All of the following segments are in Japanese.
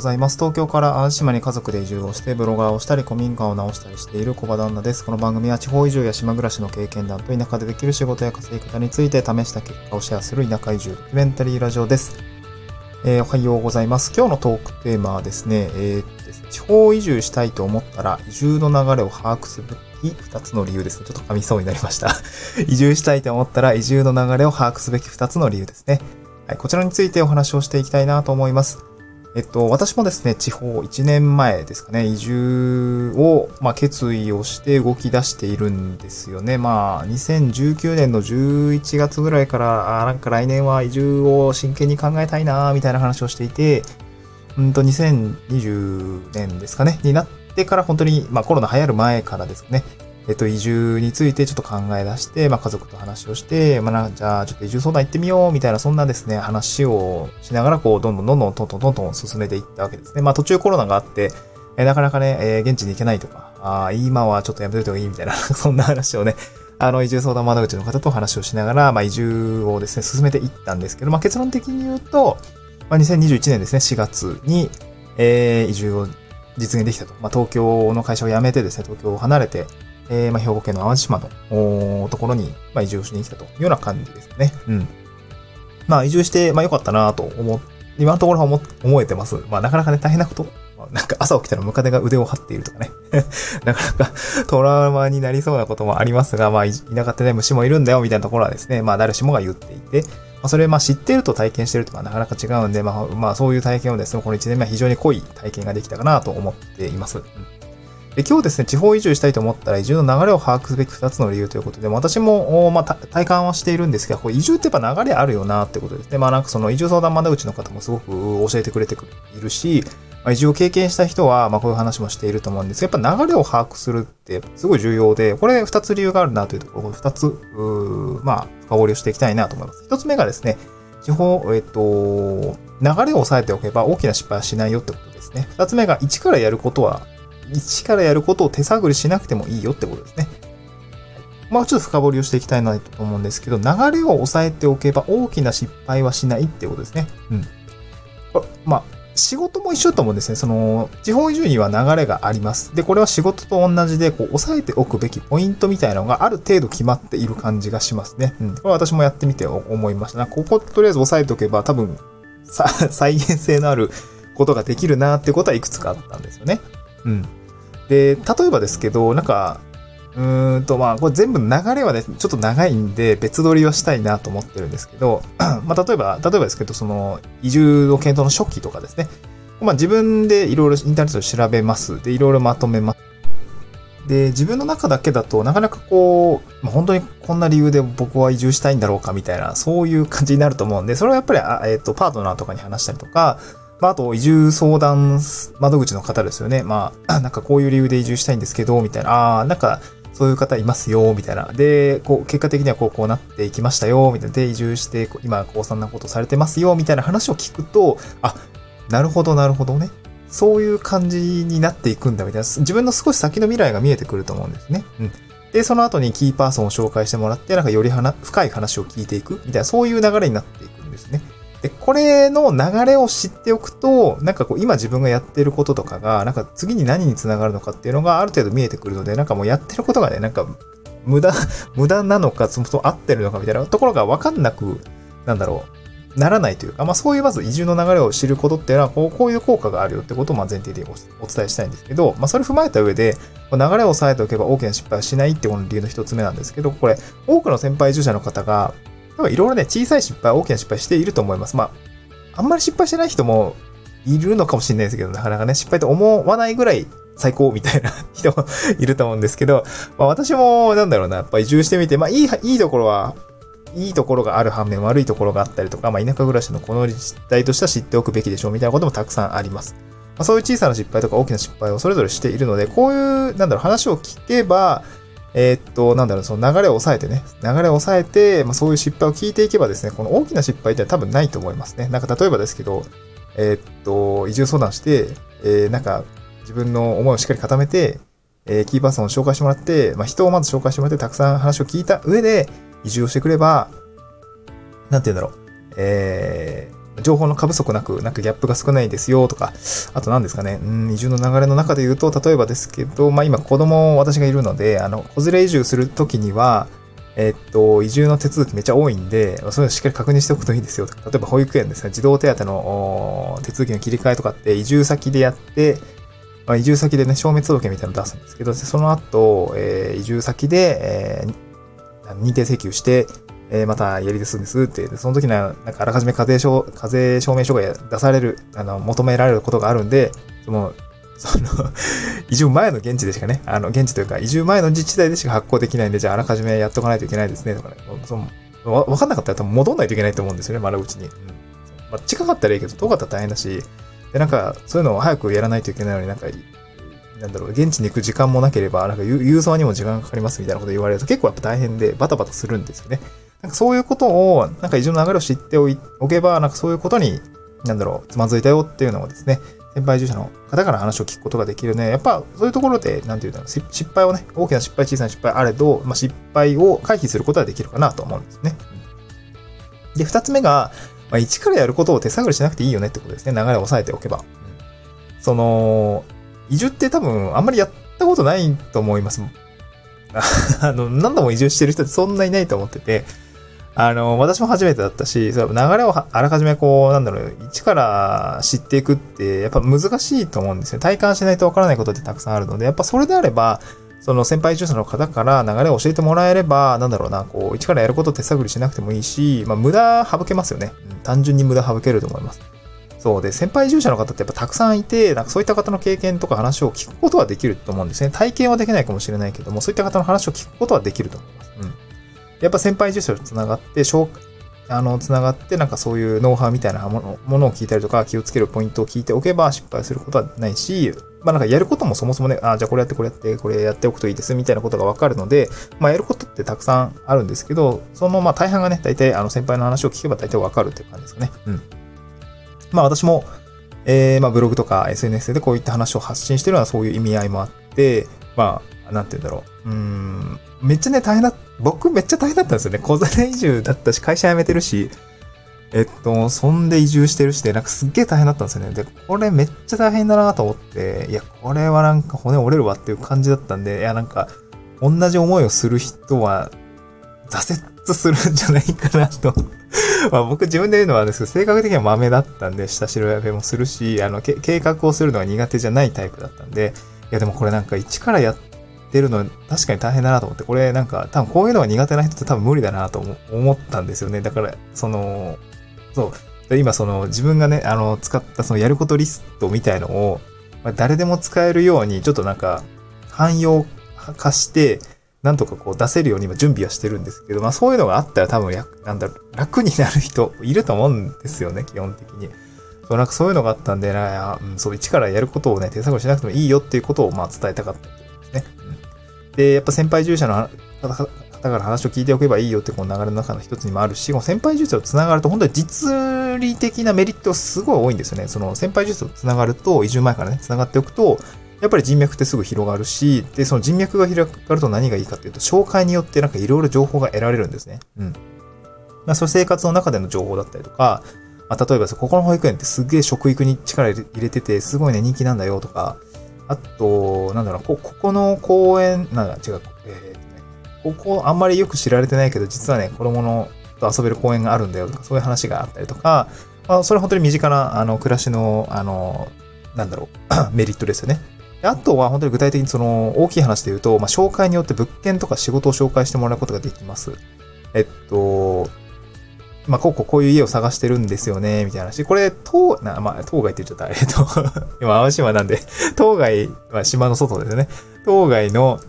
ございます。東京から淡島に家族で移住をして、ブロガーをしたり、古民家を直したりしている小場旦那です。この番組は地方移住や島暮らしの経験談と田舎でできる仕事や稼ぎ方について試した結果をシェアする田舎移住ドキュメンタリーラジオです。えー、おはようございます。今日のトークテーマはですね、えー、地方移住したいと思ったら移住の流れを把握すべき2つの理由ですね。ちょっと噛みそうになりました。移住したいと思ったら移住の流れを把握すべき2つの理由ですね。はい、こちらについてお話をしていきたいなと思います。えっと、私もですね、地方1年前ですかね、移住を、まあ、決意をして動き出しているんですよね。まあ、2019年の11月ぐらいから、あなんか来年は移住を真剣に考えたいな、みたいな話をしていて、うんと、2020年ですかね、になってから本当に、まあ、コロナ流行る前からですね、えっと、移住についてちょっと考え出して、まあ、家族と話をして、まあ、じゃあ、ちょっと移住相談行ってみよう、みたいな、そんなですね、話をしながら、こう、どんどんどんどん、トントントントン進めていったわけですね。まあ、途中コロナがあって、え、なかなかね、え、現地に行けないとか、あ今はちょっとやめといた方がいいみたいな、そんな話をね、あの、移住相談窓口の方と話をしながら、まあ、移住をですね、進めていったんですけど、まあ、結論的に言うと、まあ、2021年ですね、4月に、えー、移住を実現できたと。まあ、東京の会社を辞めてですね、東京を離れて、えー、まあ、兵庫県の淡路島のところに、まあ、移住しに来たというような感じですね。うん。まあ、移住して、まあ、良かったなと思、今のところは思思えてます。まあ、なかなかね、大変なこと、なんか朝起きたらムカデが腕を張っているとかね。なかなかトラウマになりそうなこともありますが、まあ、田舎ってね、虫もいるんだよ、みたいなところはですね、まあ、誰しもが言っていて、まあ、それ、まあ、知ってると体験してるとかなかなか違うんで、まあ、まあ、そういう体験をですね、この1年目は非常に濃い体験ができたかなと思っています。うんで今日ですね、地方移住したいと思ったら移住の流れを把握すべき2つの理由ということで、私も、まあ、体感はしているんですが、こ移住ってやっぱ流れあるよなってことですね。まあなんかその移住相談窓口の方もすごく教えてくれているし、まあ、移住を経験した人は、まあこういう話もしていると思うんですが、やっぱ流れを把握するってすごい重要で、これ2つ理由があるなというところ、2つ、まあ深掘りをしていきたいなと思います。1つ目がですね、地方、えっと、流れを抑えておけば大きな失敗はしないよってことですね。2つ目が1からやることは一からやることを手探りしなくてもいいよってことですね。まあちょっと深掘りをしていきたいなと思うんですけど、流れを抑えておけば大きな失敗はしないってことですね。うん。まあ、仕事も一緒だと思うんですね。その、地方移住には流れがあります。で、これは仕事と同じで、こう、抑えておくべきポイントみたいなのがある程度決まっている感じがしますね。うん。これは私もやってみて思いましたな。ここ、とりあえず押さえておけば、多分、再現性のあることができるなってことはいくつかあったんですよね。うん。で、例えばですけど、なんか、うーんと、まあ、これ全部流れはね、ちょっと長いんで、別撮りはしたいなと思ってるんですけど、まあ、例えば、例えばですけど、その、移住の検討の初期とかですね。まあ、自分でいろいろインターネットで調べます。で、いろいろまとめます。で、自分の中だけだとなかなかこう、まあ、本当にこんな理由で僕は移住したいんだろうかみたいな、そういう感じになると思うんで、それはやっぱり、あえっ、ー、と、パートナーとかに話したりとか、まあ、あと、移住相談窓口の方ですよね。まあ、なんかこういう理由で移住したいんですけど、みたいな。ああ、なんか、そういう方いますよ、みたいな。で、こう、結果的にはこう、こうなっていきましたよ、みたいな。で、移住して、今、こう、そんなことされてますよ、みたいな話を聞くと、あ、なるほど、なるほどね。そういう感じになっていくんだ、みたいな。自分の少し先の未来が見えてくると思うんですね。うん。で、その後にキーパーソンを紹介してもらって、なんかより深い話を聞いていく、みたいな、そういう流れになっで。これの流れを知っておくと、なんかこう、今自分がやってることとかが、なんか次に何につながるのかっていうのがある程度見えてくるので、なんかもうやってることがね、なんか、無駄、無駄なのか、そもそも合ってるのかみたいなところがわかんなく、なんだろう、ならないというか、まあそういうまず移住の流れを知ることっていうのは、こうこういう効果があるよってことをま前提でお伝えしたいんですけど、まあそれ踏まえた上で、流れを抑えておけば大きな失敗はしないってこの理由の一つ目なんですけど、これ、多くの先輩移住者の方が、多分いろいろね、小さい失敗、大きな失敗していると思います。まあ、あんまり失敗してない人もいるのかもしれないですけど、なかなかね、失敗と思わないぐらい最高みたいな 人もいると思うんですけど、まあ私もなんだろうな、やっぱ移住してみて、まあいい、いいところは、いいところがある反面悪いところがあったりとか、まあ田舎暮らしのこの実態としては知っておくべきでしょうみたいなこともたくさんあります。まあそういう小さな失敗とか大きな失敗をそれぞれしているので、こういう、なんだろう、話を聞けば、えー、っと、なんだろう、その流れを抑えてね、流れを抑えて、まあ、そういう失敗を聞いていけばですね、この大きな失敗って多分ないと思いますね。なんか例えばですけど、えー、っと、移住相談して、えー、なんか自分の思いをしっかり固めて、えー、キーパーソンを紹介してもらって、まあ、人をまず紹介してもらって、たくさん話を聞いた上で、移住をしてくれば、なんて言うんだろう、えー、情報の過不足なく、なんかギャップが少ないですよとか、あと何ですかね、うん、移住の流れの中で言うと、例えばですけど、まあ今子供私がいるので、あの、子連れ移住するときには、えっと、移住の手続きめっちゃ多いんで、そういうのしっかり確認しておくといいですよ。例えば保育園ですね、児童手当の手続きの切り替えとかって移住先でやって、まあ、移住先でね、消滅届みたいなの出すんですけど、その後、えー、移住先で、えー、認定請求して、えー、またやりですんですって、その時には、なんかあらかじめ課税証、課税証明書が出される、あの、求められることがあるんで、その、その 移住前の現地でしかね、あの、現地というか、移住前の自治体でしか発行できないんで、じゃああらかじめやっとかないといけないですね、とかね。そのわわかんなかったら多分戻んないといけないと思うんですよね、丸口に。うん。まあ、近かったらいいけど、遠かったら大変だし、で、なんか、そういうのを早くやらないといけないのになんか、なんだろう、現地に行く時間もなければ、なんか郵送にも時間かかりますみたいなこと言われると結構やっぱ大変でバタバタするんですよね。なんかそういうことを、なんか移住の流れを知っておけば、なんかそういうことに、なんだろう、つまずいたよっていうのをですね、先輩住者の方から話を聞くことができるね。やっぱそういうところで、なんていうんだろう、失敗をね、大きな失敗、小さな失敗あれど、まあ、失敗を回避することができるかなと思うんですね。で、二つ目が、まあ、一からやることを手探りしなくていいよねってことですね。流れを押さえておけば。その、移住って多分あんまりやったことないと思います。あの、何度も移住してる人ってそんないないと思ってて、あの、私も初めてだったし、そ流れをあらかじめこう、なんだろう、一から知っていくって、やっぱ難しいと思うんですよ。体感しないとわからないことってたくさんあるので、やっぱそれであれば、その先輩住者の方から流れを教えてもらえれば、なんだろうな、こう、一からやること手探りしなくてもいいし、まあ、無駄省けますよね。単純に無駄省けると思います。そうで、先輩住者の方ってやっぱたくさんいて、なんかそういった方の経験とか話を聞くことはできると思うんですね。体験はできないかもしれないけども、そういった方の話を聞くことはできると思います。うん。やっぱ先輩住者と繋がって、あの、つながって、なんかそういうノウハウみたいなものものを聞いたりとか、気をつけるポイントを聞いておけば失敗することはないし、まあなんかやることもそもそもね、あ、じゃあこれやってこれやって、これやっておくといいですみたいなことがわかるので、まあやることってたくさんあるんですけど、そのまあ大半がね、大体あの先輩の話を聞けば大体わかるっていう感じですかね。うん。まあ私も、えー、まあブログとか SNS でこういった話を発信してるのはそういう意味合いもあって、まあ、なんて言うんだろう。うん、めっちゃね、大変だ、僕めっちゃ大変だったんですよね。小皿移住だったし、会社辞めてるし、えっと、そんで移住してるしで、なんかすっげえ大変だったんですよね。で、これめっちゃ大変だなと思って、いや、これはなんか骨折れるわっていう感じだったんで、いや、なんか、同じ思いをする人は、挫折するんじゃないかなと。まあ僕自分で言うのはですけど、性格的には豆だったんで、下白やべもするし、あの、計画をするのが苦手じゃないタイプだったんで、いやでもこれなんか一からやって出るの確かに大変だなと思って、これなんか多分こういうのが苦手な人って多分無理だなと思ったんですよね。だから、その、そう。今その自分がね、あの、使ったそのやることリストみたいのを、まあ、誰でも使えるように、ちょっとなんか、汎用化して、なんとかこう出せるように今準備はしてるんですけど、まあそういうのがあったら多分や、なんだろう、楽になる人いると思うんですよね、基本的に。そう、なんかそういうのがあったんで、なうん、そう、一からやることをね、手探りしなくてもいいよっていうことを、まあ伝えたかった。で、やっぱ先輩従者の方から話を聞いておけばいいよってこの流れの中の一つにもあるし、この先輩術と繋がると本当に実利的なメリットがすごい多いんですよね。その先輩術と繋がると、移住前からね、繋がっておくと、やっぱり人脈ってすぐ広がるし、で、その人脈が広がると何がいいかっていうと、紹介によってなんかいろいろ情報が得られるんですね。うん。まあ、その生活の中での情報だったりとか、まあ、例えばここの保育園ってすげえ食育に力入れてて、すごいね、人気なんだよとか、あと、なんだろう、こ、ここの公園、なんだ、違う、えーここあんまりよく知られてないけど、実はね、子供のと遊べる公園があるんだよとか、そういう話があったりとか、まあ、それ本当に身近な、あの、暮らしの、あの、なんだろう、メリットですよね。あとは本当に具体的にその大きい話で言うと、まあ、紹介によって物件とか仕事を紹介してもらうことができます。えっと、まあ、こうこうこういう家を探してるんですよね、みたいな話。これ、島、まあ、島外って言っちゃった。えっと、今、淡島なんで、島外は島の外ですね。島外の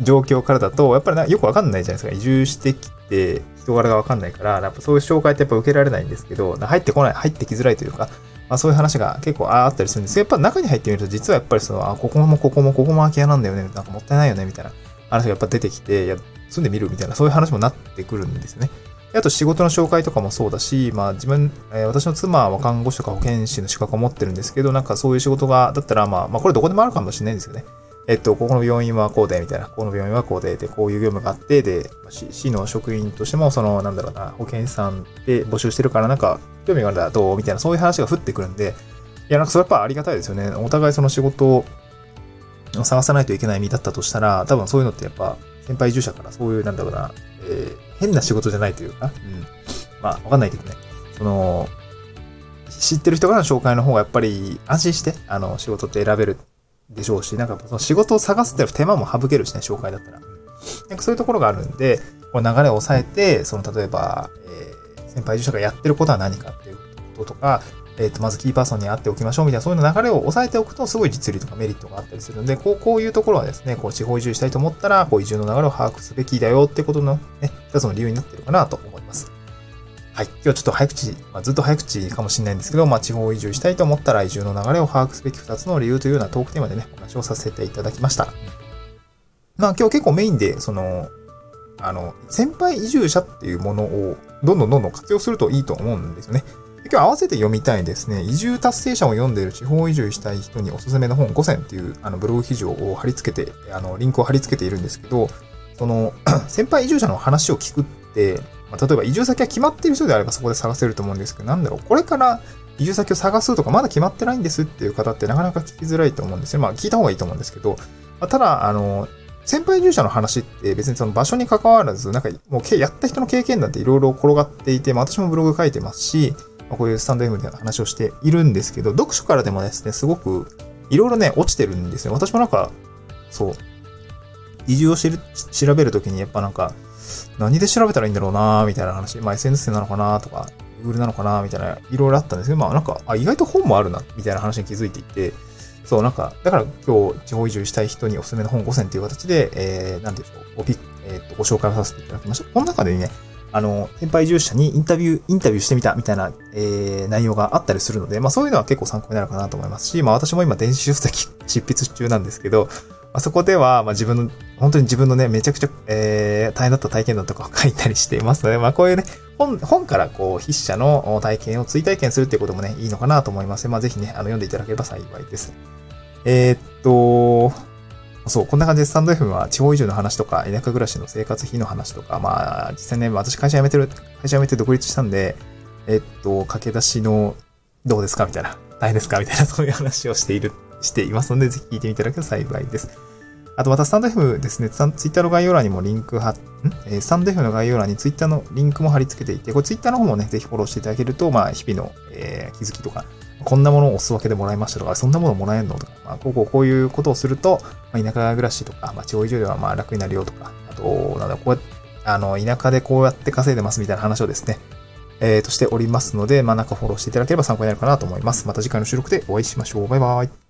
状況からだと、やっぱりなよくわかんないじゃないですか。移住してきて、人柄がわかんないから、やっぱそういう紹介ってやっぱ受けられないんですけど、入ってこない、入ってきづらいというか、まあそういう話が結構あったりするんですけど、やっぱ中に入ってみると、実はやっぱりその、あ、ここもここもここも空き家なんだよね、なんかもったいないよね、みたいな話がやっぱ出てきて、いや、住んでみるみたいな、そういう話もなってくるんですよね。あと仕事の紹介とかもそうだし、まあ自分、えー、私の妻は看護師とか保健師の資格を持ってるんですけど、なんかそういう仕事が、だったらまあ、まあこれどこでもあるかもしれないんですよね。えっと、ここの病院はこうで、みたいな、ここの病院はこうで、で、こういう業務があって、で、市の職員としても、その、なんだろうな、保健師さんで募集してるから、なんか、興味があるんだ、どう？みたいな、そういう話が降ってくるんで、いや、なんかそれやっぱありがたいですよね。お互いその仕事を探さないといけない身だったとしたら、多分そういうのってやっぱ、先輩移住者からそういう、なんだろうな、えー、変な仕事じゃないというか、うん。まあ、わかんないけどね。その、知ってる人からの紹介の方がやっぱり安心して、あの、仕事って選べるでしょうし、なんかその仕事を探すって手間も省けるしね、紹介だったら。なんかそういうところがあるんで、この流れを抑えて、その例えば、えー、先輩受者がやってることは何かっていうこととか、えっ、と、まずキーパーソンに会っておきましょうみたいな、そういう流れを抑えておくと、すごい実利とかメリットがあったりするんで、こう、こういうところはですね、こう、地方移住したいと思ったら、こう、移住の流れを把握すべきだよってことのね、一つの理由になってるかなと思います。はい。今日はちょっと早口、まあ、ずっと早口かもしれないんですけど、まあ、地方移住したいと思ったら移住の流れを把握すべき2つの理由というようなトークテーマでね、お話をさせていただきました。まあ、今日結構メインで、その、あの、先輩移住者っていうものをどんどんどんどん活用するといいと思うんですよね。今日合わせて読みたいですね、移住達成者を読んでいる地方移住したい人におすすめの本5選っていうあのブログ記事を貼り付けて、あの、リンクを貼り付けているんですけど、その、先輩移住者の話を聞くって、まあ、例えば移住先が決まっている人であればそこで探せると思うんですけど、なんだろう、これから移住先を探すとかまだ決まってないんですっていう方ってなかなか聞きづらいと思うんですよ。まあ聞いた方がいいと思うんですけど、まあ、ただ、あの、先輩移住者の話って別にその場所に関わらず、なんかもうやった人の経験談っていろいろ転がっていて、まあ、私もブログ書いてますし、こういうスタンド M で話をしているんですけど、読書からでもですね、すごくいろいろね、落ちてるんですよ。私もなんか、そう、移住をしる調べるときにやっぱなんか、何で調べたらいいんだろうなみたいな話。まあ SNS なのかなとか、Google なのかなみたいな、いろいろあったんですけど、まあなんか、あ、意外と本もあるな、みたいな話に気づいていて、そう、なんか、だから今日地方移住したい人におすすめの本5選という形で、えー、なんでしょう、ごピえー、とご紹介をさせていただきました。この中でね、あの、先輩移住者にインタビュー、インタビューしてみたみたいな、えー、内容があったりするので、まあそういうのは結構参考になるかなと思いますし、まあ私も今電子書籍執筆中なんですけど、まあ、そこでは、まあ、自分の、本当に自分のね、めちゃくちゃ、えー、大変だった体験談とかを 書いたりしていますので、まあ、こういうね、本、本からこう、筆者の体験を追体験するっていうこともね、いいのかなと思いますまあ、ぜひね、あの、読んでいただければ幸いです。えー、っと、そう、こんな感じでスタンド FM は地方移住の話とか、田舎暮らしの生活費の話とか、まあ、実際ね、私会社辞めてる、会社辞めて独立したんで、えっと、駆け出しの、どうですかみたいな、大変ですかみたいな、そういう話をしているしていますので、ぜひ聞いてみていただけると幸いです。あとまたスタンド F ですね、ツイッターの概要欄にもリンク貼っ、ん？えスタンド F の概要欄にツイッターのリンクも貼り付けていて、これツイッターの方もね、ぜひフォローしていただけると、まあ、日々の、えー、気づきとか、こんなものをおすわけでもらいましたとか、そんなものもらえんのとか、まあ、こうこうこういうことをすると、まあ、田舎暮らしとか、まあ、地方移住ではまあ楽になるよとか、あと、なんだ、こうやって、あの、田舎でこうやって稼いでますみたいな話をですね、えー、としておりますので、まあ、なんかフォローしていただければ参考になるかなと思います。また次回の収録でお会いしましょう。バイバイ。